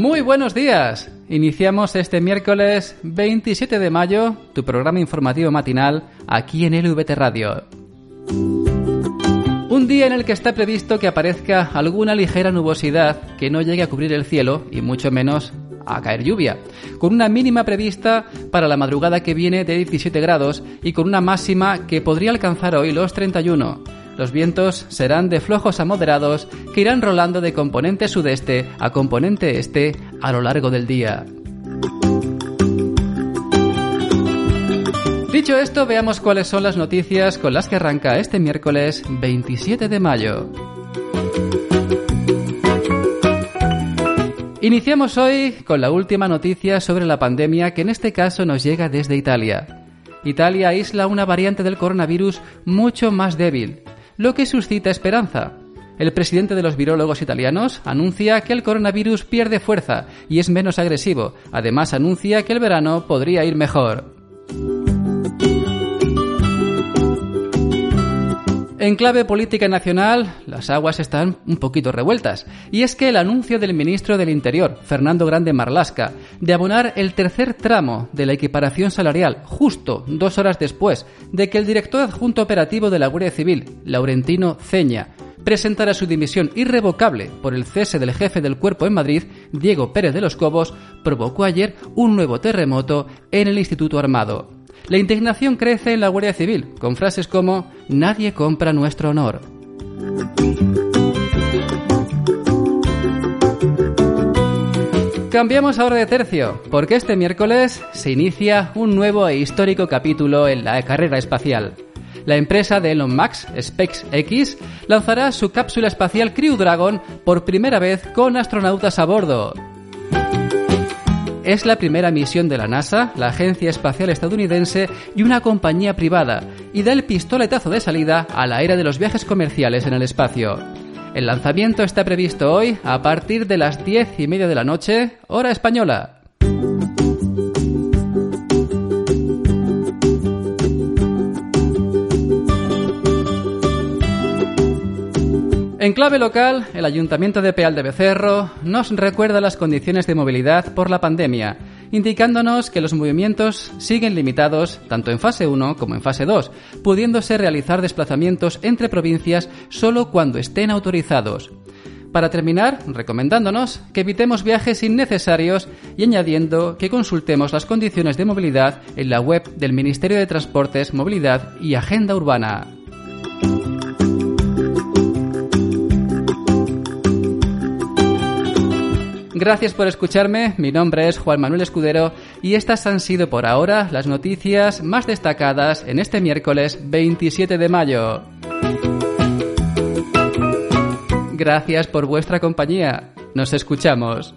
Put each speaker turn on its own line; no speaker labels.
Muy buenos días. Iniciamos este miércoles 27 de mayo tu programa informativo matinal aquí en LVT Radio. Un día en el que está previsto que aparezca alguna ligera nubosidad que no llegue a cubrir el cielo y mucho menos a caer lluvia, con una mínima prevista para la madrugada que viene de 17 grados y con una máxima que podría alcanzar hoy los 31. Los vientos serán de flojos a moderados que irán rolando de componente sudeste a componente este a lo largo del día. Dicho esto, veamos cuáles son las noticias con las que arranca este miércoles 27 de mayo. Iniciamos hoy con la última noticia sobre la pandemia que en este caso nos llega desde Italia. Italia aísla una variante del coronavirus mucho más débil, lo que suscita esperanza. El presidente de los virólogos italianos anuncia que el coronavirus pierde fuerza y es menos agresivo. Además anuncia que el verano podría ir mejor. En clave política nacional, las aguas están un poquito revueltas, y es que el anuncio del ministro del Interior, Fernando Grande Marlasca, de abonar el tercer tramo de la equiparación salarial justo dos horas después de que el director adjunto operativo de la Guardia Civil, Laurentino Ceña, presentara su dimisión irrevocable por el cese del jefe del cuerpo en Madrid, Diego Pérez de los Cobos, provocó ayer un nuevo terremoto en el Instituto Armado. La indignación crece en la Guardia Civil, con frases como Nadie compra nuestro honor. Cambiamos ahora de tercio, porque este miércoles se inicia un nuevo e histórico capítulo en la carrera espacial. La empresa de Elon Musk, SpaceX, lanzará su cápsula espacial Crew Dragon por primera vez con astronautas a bordo. Es la primera misión de la NASA, la Agencia Espacial Estadounidense y una compañía privada, y da el pistoletazo de salida a la era de los viajes comerciales en el espacio. El lanzamiento está previsto hoy a partir de las diez y media de la noche, hora española. En clave local, el Ayuntamiento de Peal de Becerro nos recuerda las condiciones de movilidad por la pandemia, indicándonos que los movimientos siguen limitados tanto en fase 1 como en fase 2, pudiéndose realizar desplazamientos entre provincias solo cuando estén autorizados. Para terminar, recomendándonos que evitemos viajes innecesarios y añadiendo que consultemos las condiciones de movilidad en la web del Ministerio de Transportes, Movilidad y Agenda Urbana. Gracias por escucharme, mi nombre es Juan Manuel Escudero y estas han sido por ahora las noticias más destacadas en este miércoles 27 de mayo. Gracias por vuestra compañía. Nos escuchamos.